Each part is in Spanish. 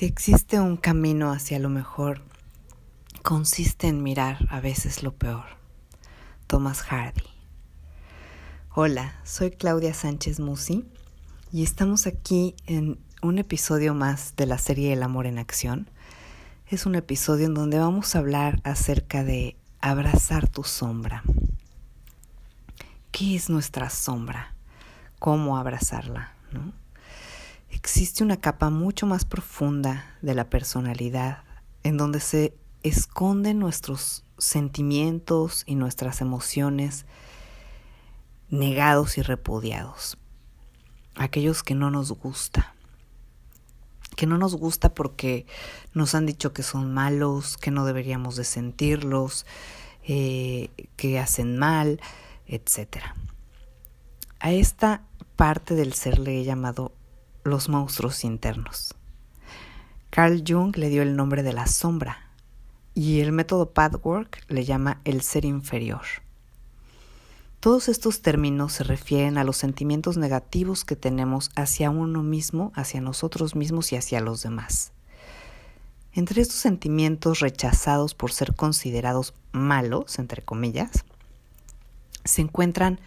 Si existe un camino hacia lo mejor, consiste en mirar a veces lo peor. Thomas Hardy. Hola, soy Claudia Sánchez Musi y estamos aquí en un episodio más de la serie El amor en acción. Es un episodio en donde vamos a hablar acerca de abrazar tu sombra. ¿Qué es nuestra sombra? ¿Cómo abrazarla? ¿No? Existe una capa mucho más profunda de la personalidad en donde se esconden nuestros sentimientos y nuestras emociones negados y repudiados. Aquellos que no nos gusta. Que no nos gusta porque nos han dicho que son malos, que no deberíamos de sentirlos, eh, que hacen mal, etc. A esta parte del ser le he llamado los monstruos internos. Carl Jung le dio el nombre de la sombra y el método Pathwork le llama el ser inferior. Todos estos términos se refieren a los sentimientos negativos que tenemos hacia uno mismo, hacia nosotros mismos y hacia los demás. Entre estos sentimientos rechazados por ser considerados malos, entre comillas, se encuentran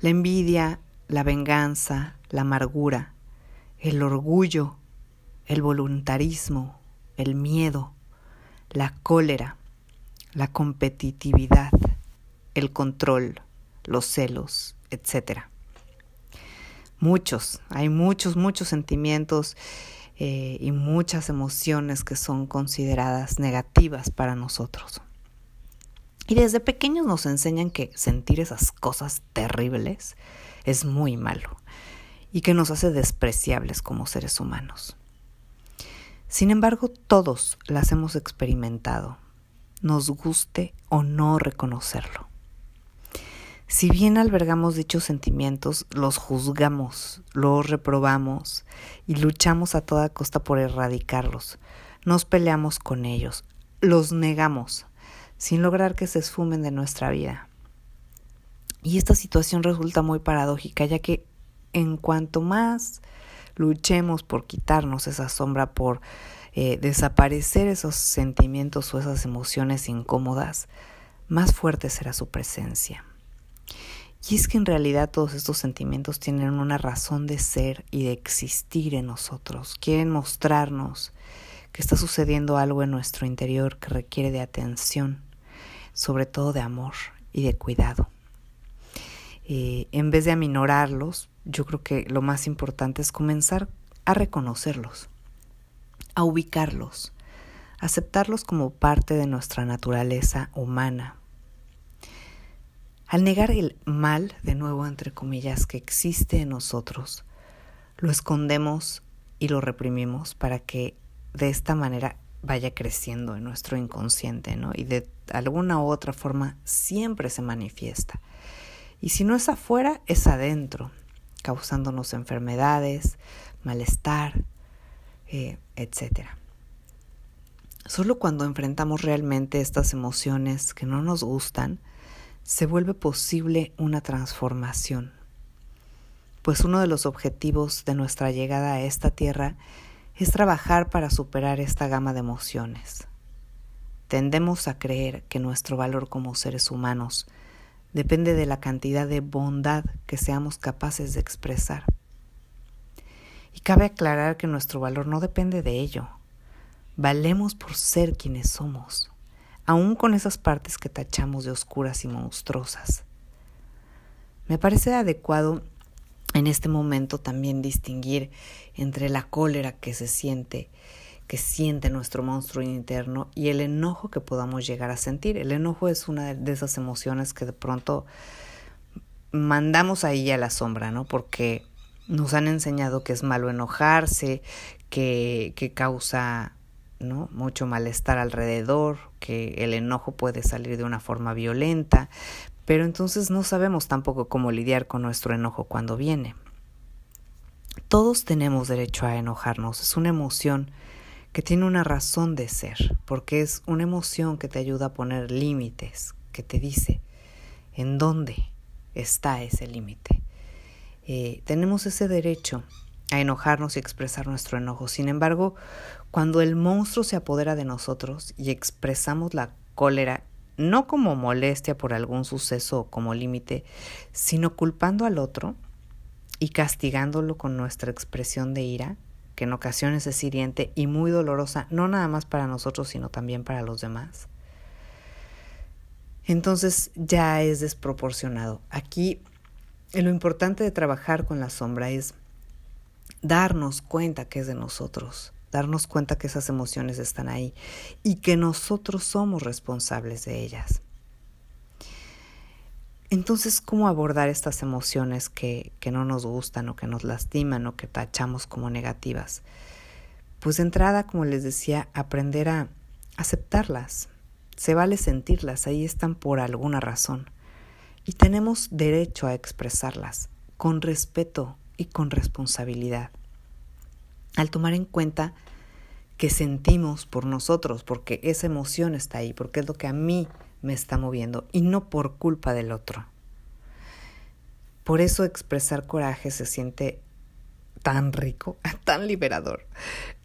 la envidia, la venganza, la amargura, el orgullo, el voluntarismo, el miedo, la cólera, la competitividad, el control, los celos, etc. Muchos, hay muchos, muchos sentimientos eh, y muchas emociones que son consideradas negativas para nosotros. Y desde pequeños nos enseñan que sentir esas cosas terribles es muy malo y que nos hace despreciables como seres humanos. Sin embargo, todos las hemos experimentado, nos guste o no reconocerlo. Si bien albergamos dichos sentimientos, los juzgamos, los reprobamos y luchamos a toda costa por erradicarlos. Nos peleamos con ellos, los negamos, sin lograr que se esfumen de nuestra vida. Y esta situación resulta muy paradójica, ya que en cuanto más luchemos por quitarnos esa sombra, por eh, desaparecer esos sentimientos o esas emociones incómodas, más fuerte será su presencia. Y es que en realidad todos estos sentimientos tienen una razón de ser y de existir en nosotros. Quieren mostrarnos que está sucediendo algo en nuestro interior que requiere de atención, sobre todo de amor y de cuidado. Eh, en vez de aminorarlos, yo creo que lo más importante es comenzar a reconocerlos, a ubicarlos, aceptarlos como parte de nuestra naturaleza humana. Al negar el mal, de nuevo entre comillas, que existe en nosotros, lo escondemos y lo reprimimos para que de esta manera vaya creciendo en nuestro inconsciente, ¿no? Y de alguna u otra forma siempre se manifiesta. Y si no es afuera, es adentro causándonos enfermedades, malestar, eh, etc. Solo cuando enfrentamos realmente estas emociones que no nos gustan, se vuelve posible una transformación. Pues uno de los objetivos de nuestra llegada a esta tierra es trabajar para superar esta gama de emociones. Tendemos a creer que nuestro valor como seres humanos depende de la cantidad de bondad que seamos capaces de expresar. Y cabe aclarar que nuestro valor no depende de ello. Valemos por ser quienes somos, aun con esas partes que tachamos de oscuras y monstruosas. Me parece adecuado en este momento también distinguir entre la cólera que se siente que siente nuestro monstruo interno y el enojo que podamos llegar a sentir. El enojo es una de esas emociones que de pronto mandamos ahí a la sombra, ¿no? Porque nos han enseñado que es malo enojarse, que, que causa ¿no? mucho malestar alrededor, que el enojo puede salir de una forma violenta, pero entonces no sabemos tampoco cómo lidiar con nuestro enojo cuando viene. Todos tenemos derecho a enojarnos, es una emoción que tiene una razón de ser, porque es una emoción que te ayuda a poner límites, que te dice en dónde está ese límite. Eh, tenemos ese derecho a enojarnos y expresar nuestro enojo. Sin embargo, cuando el monstruo se apodera de nosotros y expresamos la cólera no como molestia por algún suceso o como límite, sino culpando al otro y castigándolo con nuestra expresión de ira, que en ocasiones es hiriente y muy dolorosa, no nada más para nosotros, sino también para los demás. Entonces ya es desproporcionado. Aquí lo importante de trabajar con la sombra es darnos cuenta que es de nosotros, darnos cuenta que esas emociones están ahí y que nosotros somos responsables de ellas. Entonces, ¿cómo abordar estas emociones que, que no nos gustan o que nos lastiman o que tachamos como negativas? Pues de entrada, como les decía, aprender a aceptarlas. Se vale sentirlas, ahí están por alguna razón. Y tenemos derecho a expresarlas con respeto y con responsabilidad al tomar en cuenta que sentimos por nosotros, porque esa emoción está ahí, porque es lo que a mí me está moviendo y no por culpa del otro. Por eso expresar coraje se siente tan rico, tan liberador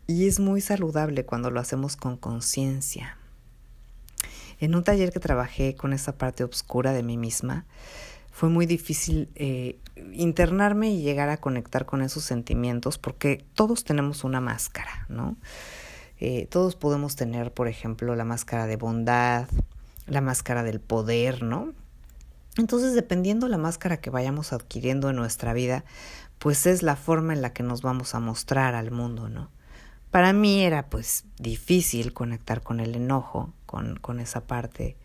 y es muy saludable cuando lo hacemos con conciencia. En un taller que trabajé con esa parte oscura de mí misma, fue muy difícil eh, internarme y llegar a conectar con esos sentimientos porque todos tenemos una máscara, ¿no? Eh, todos podemos tener, por ejemplo, la máscara de bondad, la máscara del poder, ¿no? Entonces, dependiendo la máscara que vayamos adquiriendo en nuestra vida, pues es la forma en la que nos vamos a mostrar al mundo, ¿no? Para mí era pues difícil conectar con el enojo, con, con esa parte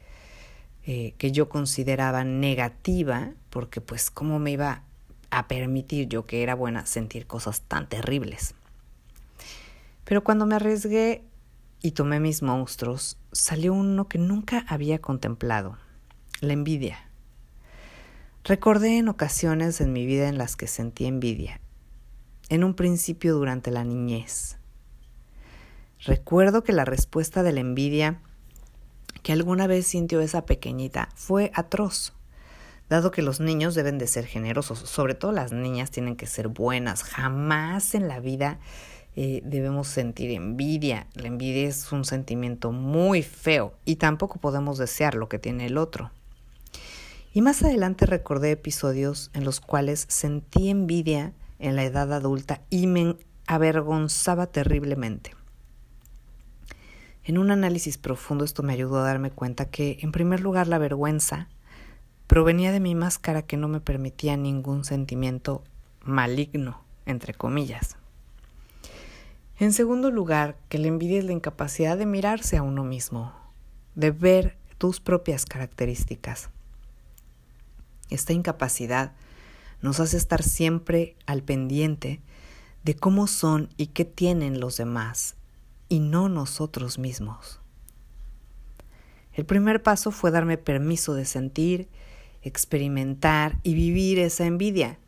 eh, que yo consideraba negativa, porque pues cómo me iba a permitir yo que era buena sentir cosas tan terribles. Pero cuando me arriesgué y tomé mis monstruos, salió uno que nunca había contemplado, la envidia. Recordé en ocasiones en mi vida en las que sentí envidia, en un principio durante la niñez. Recuerdo que la respuesta de la envidia que alguna vez sintió esa pequeñita fue atroz, dado que los niños deben de ser generosos, sobre todo las niñas tienen que ser buenas, jamás en la vida eh, debemos sentir envidia, la envidia es un sentimiento muy feo y tampoco podemos desear lo que tiene el otro. Y más adelante recordé episodios en los cuales sentí envidia en la edad adulta y me avergonzaba terriblemente. En un análisis profundo esto me ayudó a darme cuenta que, en primer lugar, la vergüenza provenía de mi máscara que no me permitía ningún sentimiento maligno, entre comillas. En segundo lugar, que la envidia es la incapacidad de mirarse a uno mismo, de ver tus propias características. Esta incapacidad nos hace estar siempre al pendiente de cómo son y qué tienen los demás y no nosotros mismos. El primer paso fue darme permiso de sentir, experimentar y vivir esa envidia,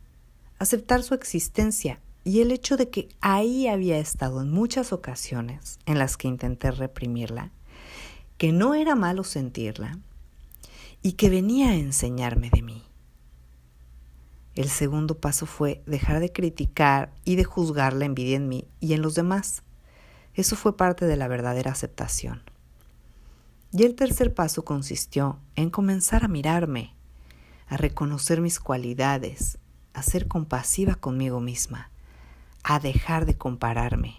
aceptar su existencia y el hecho de que ahí había estado en muchas ocasiones en las que intenté reprimirla, que no era malo sentirla y que venía a enseñarme de mí. El segundo paso fue dejar de criticar y de juzgar la envidia en mí y en los demás eso fue parte de la verdadera aceptación. Y el tercer paso consistió en comenzar a mirarme, a reconocer mis cualidades, a ser compasiva conmigo misma, a dejar de compararme.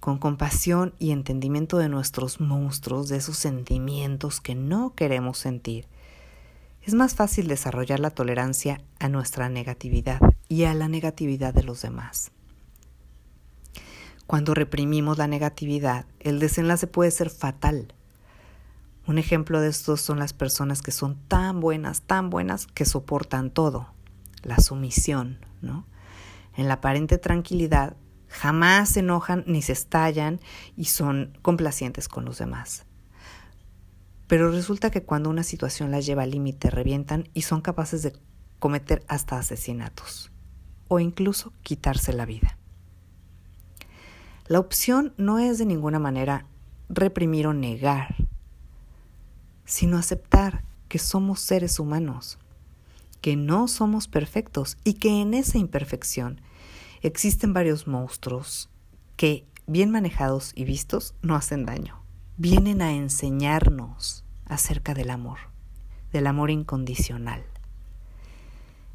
Con compasión y entendimiento de nuestros monstruos, de esos sentimientos que no queremos sentir, es más fácil desarrollar la tolerancia a nuestra negatividad y a la negatividad de los demás. Cuando reprimimos la negatividad, el desenlace puede ser fatal. Un ejemplo de esto son las personas que son tan buenas, tan buenas, que soportan todo. La sumisión, ¿no? En la aparente tranquilidad, jamás se enojan ni se estallan y son complacientes con los demás. Pero resulta que cuando una situación las lleva al límite, revientan y son capaces de cometer hasta asesinatos o incluso quitarse la vida. La opción no es de ninguna manera reprimir o negar, sino aceptar que somos seres humanos, que no somos perfectos y que en esa imperfección existen varios monstruos que bien manejados y vistos, no hacen daño. Vienen a enseñarnos acerca del amor, del amor incondicional.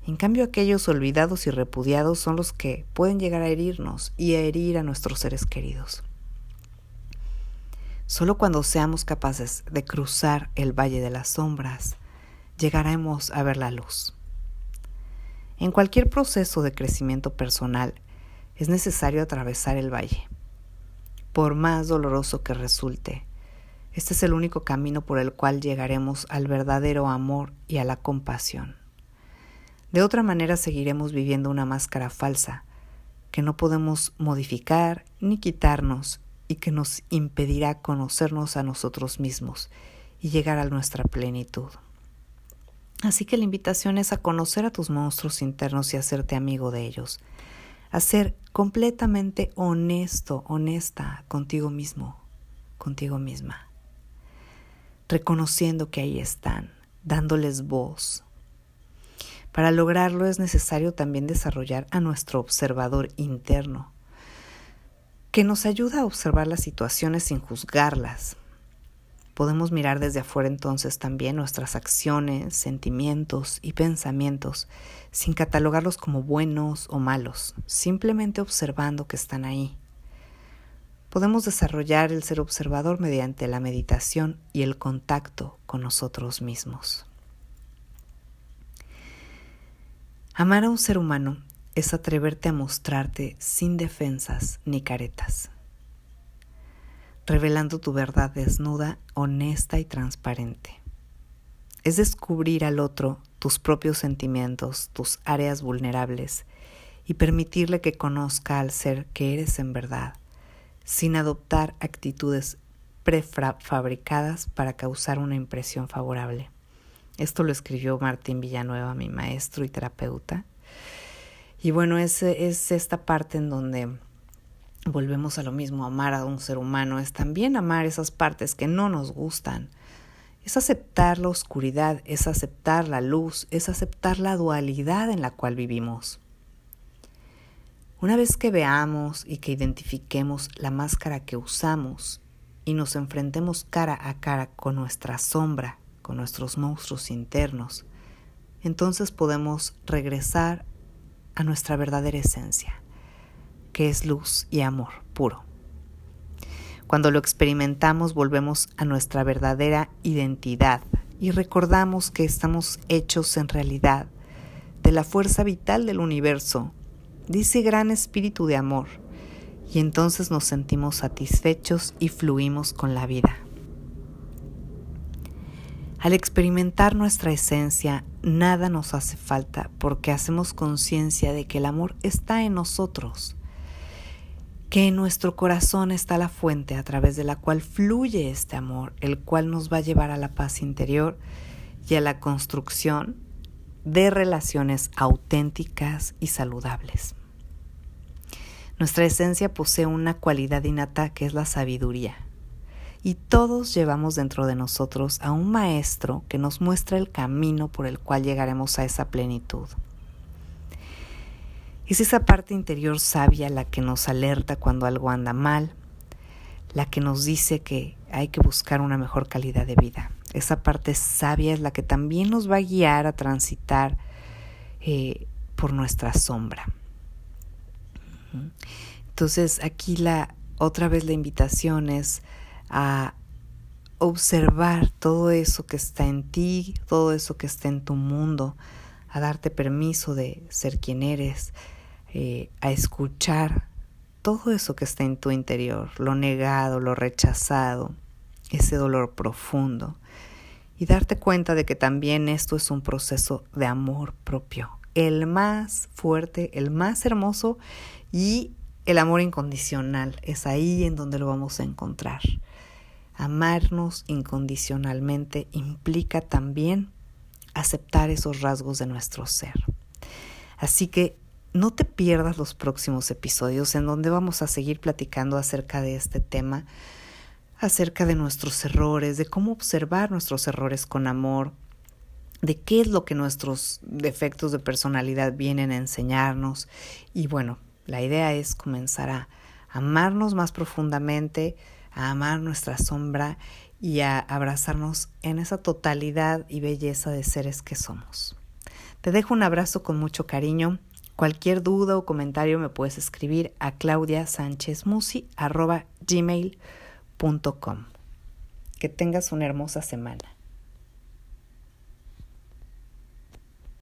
En cambio, aquellos olvidados y repudiados son los que pueden llegar a herirnos y a herir a nuestros seres queridos. Solo cuando seamos capaces de cruzar el valle de las sombras, llegaremos a ver la luz. En cualquier proceso de crecimiento personal es necesario atravesar el valle. Por más doloroso que resulte, este es el único camino por el cual llegaremos al verdadero amor y a la compasión. De otra manera seguiremos viviendo una máscara falsa que no podemos modificar ni quitarnos y que nos impedirá conocernos a nosotros mismos y llegar a nuestra plenitud. Así que la invitación es a conocer a tus monstruos internos y hacerte amigo de ellos, a ser completamente honesto, honesta contigo mismo, contigo misma, reconociendo que ahí están, dándoles voz, para lograrlo es necesario también desarrollar a nuestro observador interno, que nos ayuda a observar las situaciones sin juzgarlas. Podemos mirar desde afuera entonces también nuestras acciones, sentimientos y pensamientos sin catalogarlos como buenos o malos, simplemente observando que están ahí. Podemos desarrollar el ser observador mediante la meditación y el contacto con nosotros mismos. Amar a un ser humano es atreverte a mostrarte sin defensas ni caretas, revelando tu verdad desnuda, honesta y transparente. Es descubrir al otro tus propios sentimientos, tus áreas vulnerables y permitirle que conozca al ser que eres en verdad, sin adoptar actitudes prefabricadas para causar una impresión favorable. Esto lo escribió Martín Villanueva, mi maestro y terapeuta. Y bueno, es, es esta parte en donde volvemos a lo mismo, amar a un ser humano, es también amar esas partes que no nos gustan. Es aceptar la oscuridad, es aceptar la luz, es aceptar la dualidad en la cual vivimos. Una vez que veamos y que identifiquemos la máscara que usamos y nos enfrentemos cara a cara con nuestra sombra, con nuestros monstruos internos, entonces podemos regresar a nuestra verdadera esencia, que es luz y amor puro. Cuando lo experimentamos volvemos a nuestra verdadera identidad y recordamos que estamos hechos en realidad de la fuerza vital del universo, ese gran espíritu de amor, y entonces nos sentimos satisfechos y fluimos con la vida. Al experimentar nuestra esencia, nada nos hace falta porque hacemos conciencia de que el amor está en nosotros, que en nuestro corazón está la fuente a través de la cual fluye este amor, el cual nos va a llevar a la paz interior y a la construcción de relaciones auténticas y saludables. Nuestra esencia posee una cualidad innata que es la sabiduría y todos llevamos dentro de nosotros a un maestro que nos muestra el camino por el cual llegaremos a esa plenitud. Es esa parte interior sabia la que nos alerta cuando algo anda mal, la que nos dice que hay que buscar una mejor calidad de vida. Esa parte sabia es la que también nos va a guiar a transitar eh, por nuestra sombra. Entonces aquí la otra vez la invitación es a observar todo eso que está en ti, todo eso que está en tu mundo, a darte permiso de ser quien eres, eh, a escuchar todo eso que está en tu interior, lo negado, lo rechazado, ese dolor profundo, y darte cuenta de que también esto es un proceso de amor propio, el más fuerte, el más hermoso y el amor incondicional. Es ahí en donde lo vamos a encontrar. Amarnos incondicionalmente implica también aceptar esos rasgos de nuestro ser. Así que no te pierdas los próximos episodios en donde vamos a seguir platicando acerca de este tema, acerca de nuestros errores, de cómo observar nuestros errores con amor, de qué es lo que nuestros defectos de personalidad vienen a enseñarnos. Y bueno, la idea es comenzar a, amarnos más profundamente, a amar nuestra sombra y a abrazarnos en esa totalidad y belleza de seres que somos. Te dejo un abrazo con mucho cariño. Cualquier duda o comentario me puedes escribir a claudiasanchezmusi.gmail.com. Que tengas una hermosa semana.